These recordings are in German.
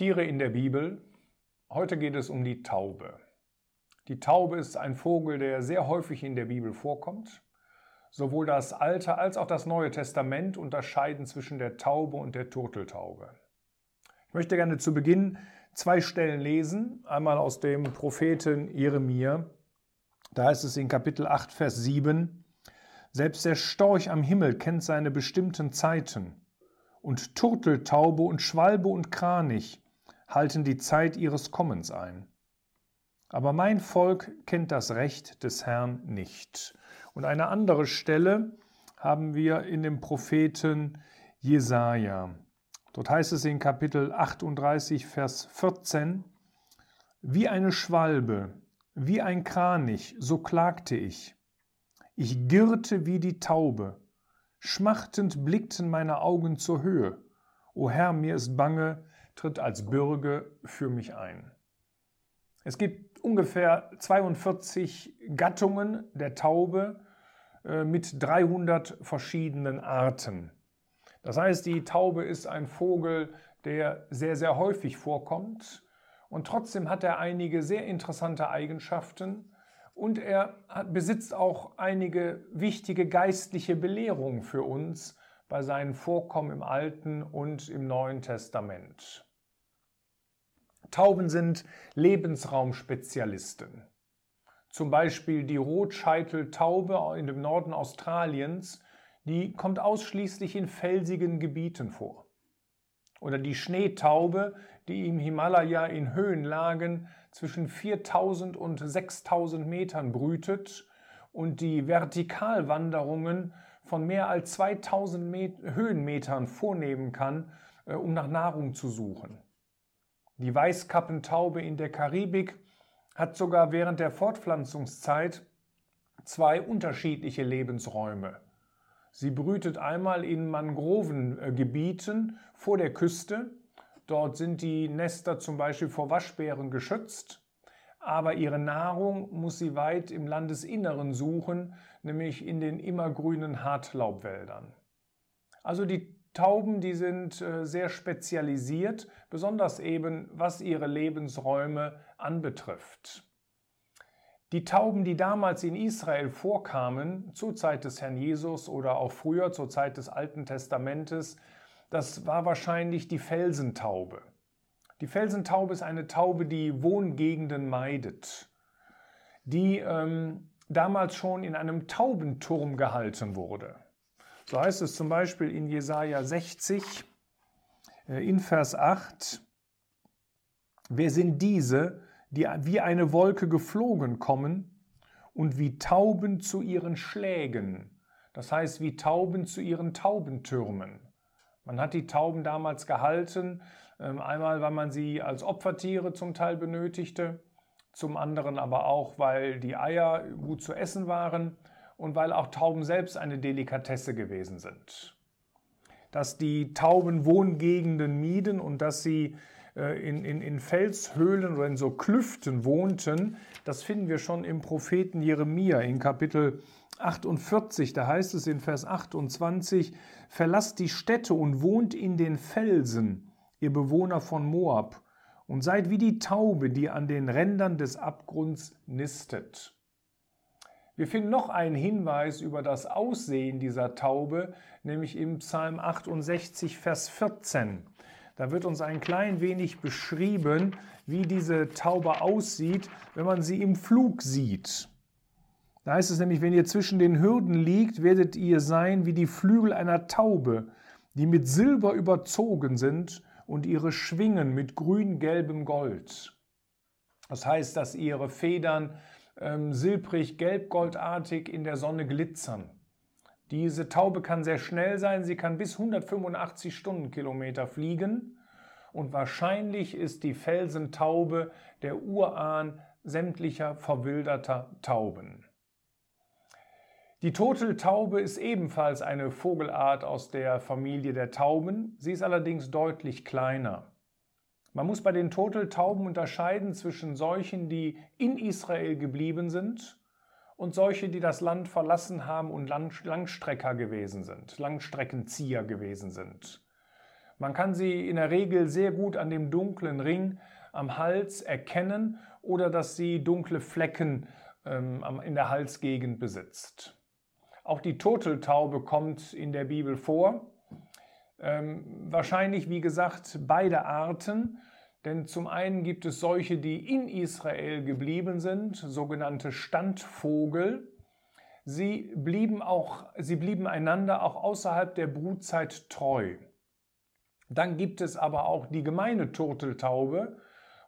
Tiere in der Bibel. Heute geht es um die Taube. Die Taube ist ein Vogel, der sehr häufig in der Bibel vorkommt. Sowohl das Alte als auch das Neue Testament unterscheiden zwischen der Taube und der Turteltaube. Ich möchte gerne zu Beginn zwei Stellen lesen. Einmal aus dem Propheten Jeremia. Da heißt es in Kapitel 8, Vers 7, Selbst der Storch am Himmel kennt seine bestimmten Zeiten und Turteltaube und Schwalbe und Kranich halten die Zeit ihres Kommens ein. Aber mein Volk kennt das Recht des Herrn nicht. Und eine andere Stelle haben wir in dem Propheten Jesaja. Dort heißt es in Kapitel 38, Vers 14, Wie eine Schwalbe, wie ein Kranich, so klagte ich. Ich girrte wie die Taube, Schmachtend blickten meine Augen zur Höhe. O Herr, mir ist bange, tritt als Bürge für mich ein. Es gibt ungefähr 42 Gattungen der Taube äh, mit 300 verschiedenen Arten. Das heißt, die Taube ist ein Vogel, der sehr, sehr häufig vorkommt und trotzdem hat er einige sehr interessante Eigenschaften, und er besitzt auch einige wichtige geistliche Belehrungen für uns bei seinen Vorkommen im Alten und im Neuen Testament. Tauben sind Lebensraumspezialisten. Zum Beispiel die Rotscheiteltaube in dem Norden Australiens, die kommt ausschließlich in felsigen Gebieten vor. Oder die Schneetaube, die im Himalaya in Höhenlagen zwischen 4000 und 6000 Metern brütet und die Vertikalwanderungen von mehr als 2000 Met Höhenmetern vornehmen kann, äh, um nach Nahrung zu suchen. Die Weißkappentaube in der Karibik hat sogar während der Fortpflanzungszeit zwei unterschiedliche Lebensräume. Sie brütet einmal in Mangrovengebieten vor der Küste. Dort sind die Nester zum Beispiel vor Waschbären geschützt. Aber ihre Nahrung muss sie weit im Landesinneren suchen, nämlich in den immergrünen Hartlaubwäldern. Also die Tauben, die sind äh, sehr spezialisiert, besonders eben was ihre Lebensräume anbetrifft. Die Tauben, die damals in Israel vorkamen, zur Zeit des Herrn Jesus oder auch früher zur Zeit des Alten Testamentes, das war wahrscheinlich die Felsentaube. Die Felsentaube ist eine Taube, die Wohngegenden meidet, die ähm, damals schon in einem Taubenturm gehalten wurde. So heißt es zum Beispiel in Jesaja 60, äh, in Vers 8, Wer sind diese, die wie eine Wolke geflogen kommen und wie Tauben zu ihren Schlägen, das heißt wie Tauben zu ihren Taubentürmen. Man hat die Tauben damals gehalten, ähm, einmal weil man sie als Opfertiere zum Teil benötigte, zum anderen aber auch, weil die Eier gut zu essen waren und weil auch Tauben selbst eine Delikatesse gewesen sind. Dass die Tauben Wohngegenden mieden und dass sie äh, in, in, in Felshöhlen oder in so Klüften wohnten, das finden wir schon im Propheten Jeremia in Kapitel 48. Da heißt es in Vers 28, Verlasst die Städte und wohnt in den Felsen, ihr Bewohner von Moab, und seid wie die Taube, die an den Rändern des Abgrunds nistet. Wir finden noch einen Hinweis über das Aussehen dieser Taube, nämlich im Psalm 68, Vers 14. Da wird uns ein klein wenig beschrieben, wie diese Taube aussieht, wenn man sie im Flug sieht. Da heißt es nämlich, wenn ihr zwischen den Hürden liegt, werdet ihr sein wie die Flügel einer Taube, die mit Silber überzogen sind und ihre Schwingen mit grün-gelbem Gold. Das heißt, dass ihre Federn ähm, silbrig gelb-goldartig in der Sonne glitzern. Diese Taube kann sehr schnell sein, sie kann bis 185 Stundenkilometer fliegen und wahrscheinlich ist die Felsentaube der Urahn sämtlicher verwilderter Tauben. Die Turteltaube ist ebenfalls eine Vogelart aus der Familie der Tauben, sie ist allerdings deutlich kleiner. Man muss bei den Turteltauben unterscheiden zwischen solchen, die in Israel geblieben sind und solche, die das Land verlassen haben und Langstrecker gewesen sind, Langstreckenzieher gewesen sind. Man kann sie in der Regel sehr gut an dem dunklen Ring am Hals erkennen oder dass sie dunkle Flecken ähm, in der Halsgegend besitzt. Auch die Turteltaube kommt in der Bibel vor. Ähm, wahrscheinlich, wie gesagt, beide Arten. Denn zum einen gibt es solche, die in Israel geblieben sind, sogenannte Standvogel. Sie blieben, auch, sie blieben einander auch außerhalb der Brutzeit treu. Dann gibt es aber auch die gemeine Turteltaube.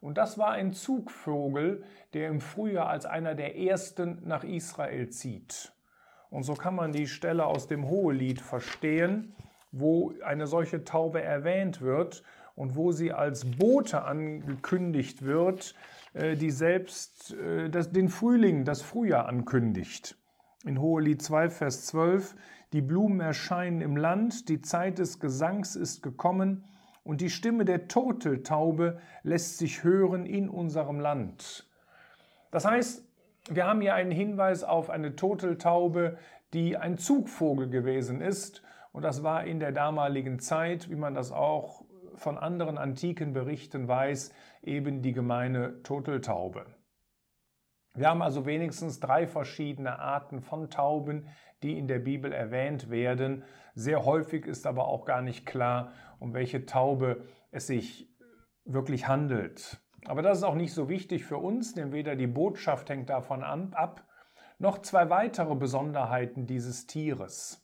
Und das war ein Zugvogel, der im Frühjahr als einer der ersten nach Israel zieht. Und so kann man die Stelle aus dem Hohelied verstehen, wo eine solche Taube erwähnt wird und wo sie als Bote angekündigt wird, äh, die selbst äh, den Frühling, das Frühjahr ankündigt. In Hohelied 2, Vers 12, die Blumen erscheinen im Land, die Zeit des Gesangs ist gekommen und die Stimme der Turteltaube lässt sich hören in unserem Land. Das heißt, wir haben hier einen Hinweis auf eine Turteltaube, die ein Zugvogel gewesen ist. Und das war in der damaligen Zeit, wie man das auch von anderen antiken Berichten weiß, eben die gemeine Turteltaube. Wir haben also wenigstens drei verschiedene Arten von Tauben, die in der Bibel erwähnt werden. Sehr häufig ist aber auch gar nicht klar, um welche Taube es sich wirklich handelt. Aber das ist auch nicht so wichtig für uns, denn weder die Botschaft hängt davon ab, noch zwei weitere Besonderheiten dieses Tieres.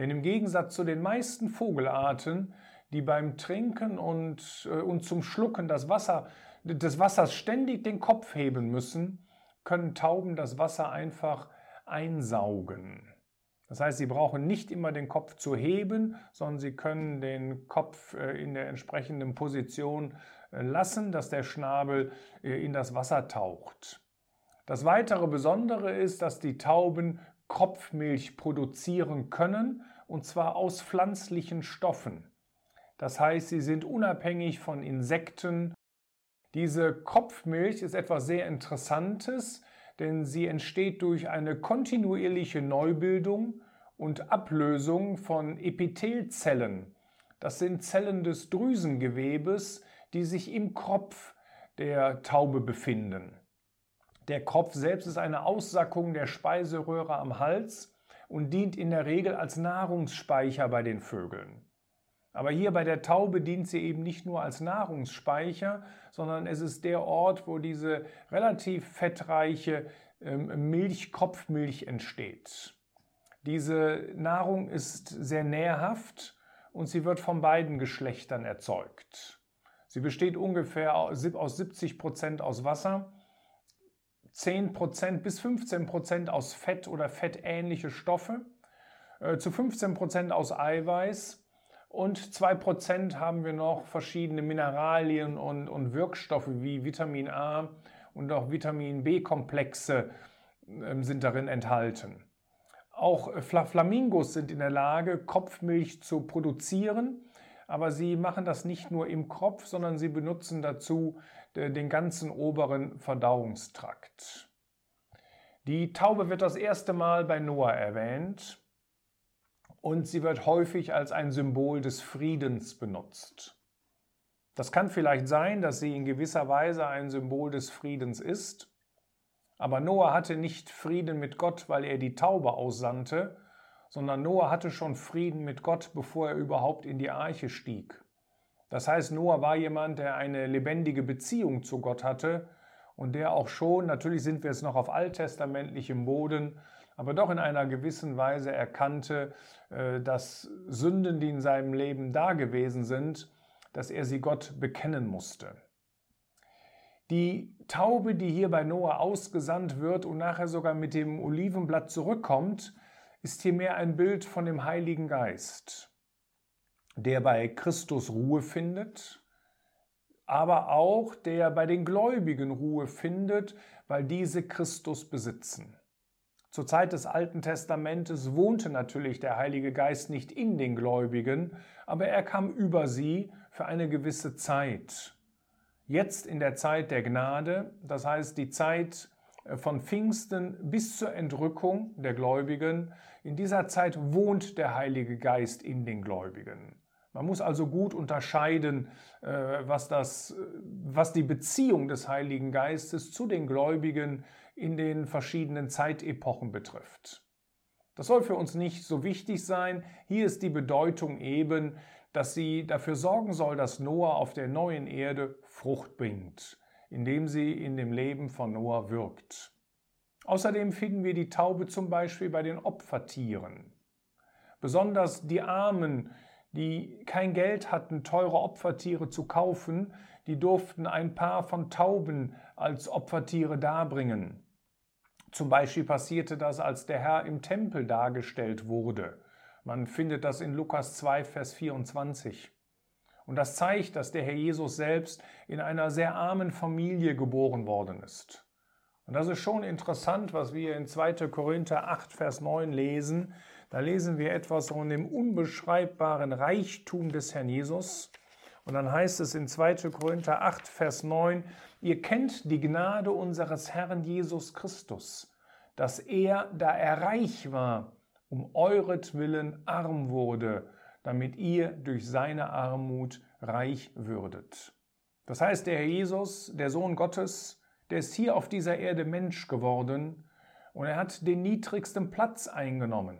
Denn im Gegensatz zu den meisten Vogelarten die beim Trinken und, äh, und zum Schlucken das Wasser, des Wassers ständig den Kopf heben müssen, können Tauben das Wasser einfach einsaugen. Das heißt, sie brauchen nicht immer den Kopf zu heben, sondern sie können den Kopf äh, in der entsprechenden Position äh, lassen, dass der Schnabel in das Wasser taucht. Das weitere Besondere ist, dass die Tauben Kopfmilch produzieren können, und zwar aus pflanzlichen Stoffen. Das heißt, sie sind unabhängig von Insekten. Diese Kopfmilch ist etwas sehr Interessantes, denn sie entsteht durch eine kontinuierliche Neubildung und Ablösung von Epithelzellen. Das sind Zellen des Drüsengewebes, die sich im Kopf der Taube befinden. Der Kopf selbst ist eine Aussackung der Speiseröhre am Hals und dient in der Regel als Nahrungsspeicher bei den Vögeln. Aber hier bei der Taube dient sie eben nicht nur als Nahrungsspeicher, sondern es ist der Ort, wo diese relativ fettreiche ähm, Milch, Kopfmilch entsteht. Diese Nahrung ist sehr nährhaft und sie wird von beiden Geschlechtern erzeugt. Sie besteht ungefähr aus 70 Prozent aus Wasser, 10 Prozent bis 15 Prozent aus Fett oder fettähnliche Stoffe, äh, zu 15 Prozent aus Eiweiß und 2% haben wir noch verschiedene Mineralien und, und Wirkstoffe wie Vitamin A und auch Vitamin B-Komplexe äh, sind darin enthalten. Auch Flamingos sind in der Lage, Kopfmilch zu produzieren, aber sie machen das nicht nur im Kopf, sondern sie benutzen dazu den ganzen oberen Verdauungstrakt. Die Taube wird das erste Mal bei Noah erwähnt und sie wird häufig als ein Symbol des Friedens benutzt. Das kann vielleicht sein, dass sie in gewisser Weise ein Symbol des Friedens ist, aber Noah hatte nicht Frieden mit Gott, weil er die Taube aussandte, sondern Noah hatte schon Frieden mit Gott, bevor er überhaupt in die Arche stieg. Das heißt, Noah war jemand, der eine lebendige Beziehung zu Gott hatte und der auch schon, natürlich sind wir jetzt noch auf alttestamentlichem Boden, aber doch in einer gewissen Weise erkannte, äh, dass Sünden, die in seinem Leben da gewesen sind, dass er sie Gott bekennen musste. Die Taube, die hier bei Noah ausgesandt wird und nachher sogar mit dem Olivenblatt zurückkommt, ist hier mehr ein Bild von dem Heiligen Geist, der bei Christus Ruhe findet, aber auch der bei den Gläubigen Ruhe findet, weil diese Christus besitzen. Zur Zeit des Alten Testamentes wohnte natürlich der Heilige Geist nicht in den Gläubigen, aber er kam über sie für eine gewisse Zeit. Jetzt in der Zeit der Gnade, das heißt die Zeit äh, von Pfingsten bis zur Entrückung der Gläubigen, in dieser Zeit wohnt der Heilige Geist in den Gläubigen. Man muss also gut unterscheiden, äh, was, das, was die Beziehung des Heiligen Geistes zu den Gläubigen in den verschiedenen Zeitepochen betrifft. Das soll für uns nicht so wichtig sein. Hier ist die Bedeutung eben, dass sie dafür sorgen soll, dass Noah auf der neuen Erde Frucht bringt, indem sie in dem Leben von Noah wirkt. Außerdem finden wir die Taube zum Beispiel bei den Opfertieren. Besonders die Armen, die kein Geld hatten, teure Opfertiere zu kaufen, die durften ein paar von Tauben als Opfertiere darbringen. Zum Beispiel passierte das, als der Herr im Tempel dargestellt wurde. Man findet das in Lukas 2, Vers 24. Und das zeigt, dass der Herr Jesus selbst in einer sehr armen Familie geboren worden ist. Und das ist schon interessant, was wir in 2. Korinther 8, Vers 9 lesen. Da lesen wir etwas von dem unbeschreibbaren Reichtum des Herrn Jesus. Und dann heißt es in 2. Korinther 8, Vers 9, ihr kennt die Gnade unseres Herrn Jesus Christus, dass er, da er reich war, um euretwillen arm wurde, damit ihr durch seine Armut reich würdet. Das heißt, der Herr Jesus, der Sohn Gottes, der ist hier auf dieser Erde Mensch geworden und er hat den niedrigsten Platz eingenommen.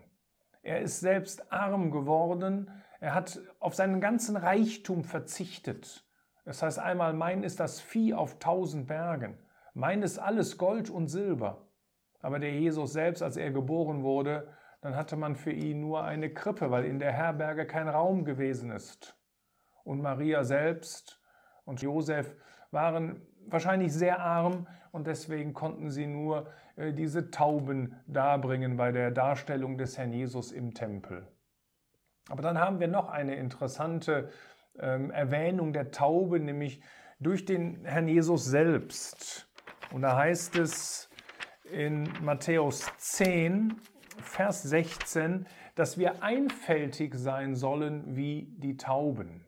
Er ist selbst arm geworden. Er hat auf seinen ganzen Reichtum verzichtet. Das heißt einmal, mein ist das Vieh auf tausend Bergen. Mein ist alles Gold und Silber. Aber der Jesus selbst, als er geboren wurde, dann hatte man für ihn nur eine Krippe, weil in der Herberge kein Raum gewesen ist. Und Maria selbst und Josef waren wahrscheinlich sehr arm und deswegen konnten sie nur äh, diese Tauben darbringen bei der Darstellung des Herrn Jesus im Tempel. Aber dann haben wir noch eine interessante ähm, Erwähnung der Taube, nämlich durch den Herrn Jesus selbst. Und da heißt es in Matthäus 10, Vers 16, dass wir einfältig sein sollen wie die Tauben.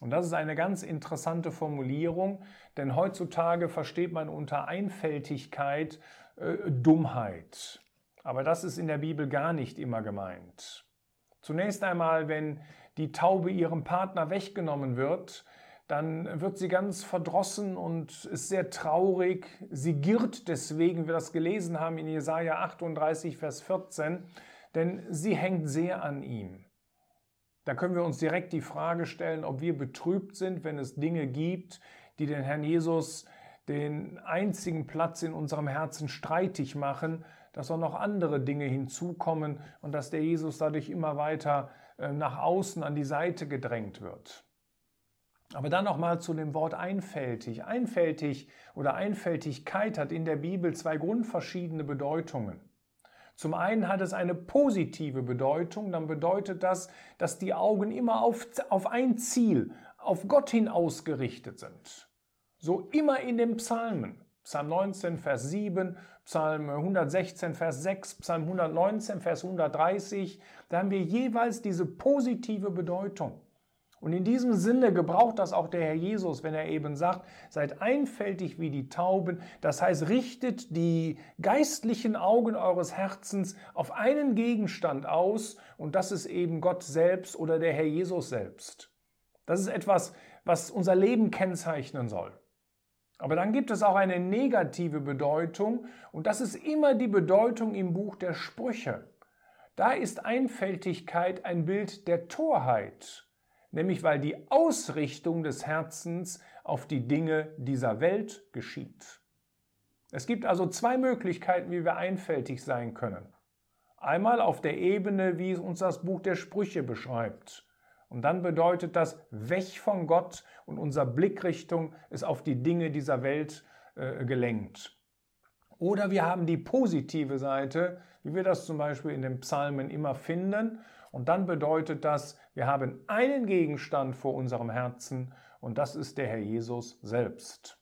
Und das ist eine ganz interessante Formulierung, denn heutzutage versteht man unter Einfältigkeit äh, Dummheit. Aber das ist in der Bibel gar nicht immer gemeint. Zunächst einmal, wenn die Taube ihrem Partner weggenommen wird, dann wird sie ganz verdrossen und ist sehr traurig. Sie girrt deswegen, wie wir das gelesen haben in Jesaja 38, Vers 14, denn sie hängt sehr an ihm. Da können wir uns direkt die Frage stellen, ob wir betrübt sind, wenn es Dinge gibt, die den Herrn Jesus den einzigen Platz in unserem Herzen streitig machen, dass auch noch andere Dinge hinzukommen und dass der Jesus dadurch immer weiter äh, nach außen an die Seite gedrängt wird. Aber dann nochmal zu dem Wort einfältig. Einfältig oder Einfältigkeit hat in der Bibel zwei grundverschiedene Bedeutungen. Zum einen hat es eine positive Bedeutung, dann bedeutet das, dass die Augen immer auf, auf ein Ziel, auf Gott hin ausgerichtet sind. So immer in den Psalmen. Psalm 19, Vers 7, Psalm 116, Vers 6, Psalm 119, Vers 130, da haben wir jeweils diese positive Bedeutung. Und in diesem Sinne gebraucht das auch der Herr Jesus, wenn er eben sagt, seid einfältig wie die Tauben. Das heißt, richtet die geistlichen Augen eures Herzens auf einen Gegenstand aus und das ist eben Gott selbst oder der Herr Jesus selbst. Das ist etwas, was unser Leben kennzeichnen soll. Aber dann gibt es auch eine negative Bedeutung und das ist immer die Bedeutung im Buch der Sprüche. Da ist Einfältigkeit ein Bild der Torheit nämlich weil die Ausrichtung des Herzens auf die Dinge dieser Welt geschieht. Es gibt also zwei Möglichkeiten, wie wir einfältig sein können. Einmal auf der Ebene, wie es uns das Buch der Sprüche beschreibt. Und dann bedeutet das weg von Gott und unsere Blickrichtung ist auf die Dinge dieser Welt äh, gelenkt. Oder wir haben die positive Seite, wie wir das zum Beispiel in den Psalmen immer finden. Und dann bedeutet das, wir haben einen Gegenstand vor unserem Herzen und das ist der Herr Jesus selbst.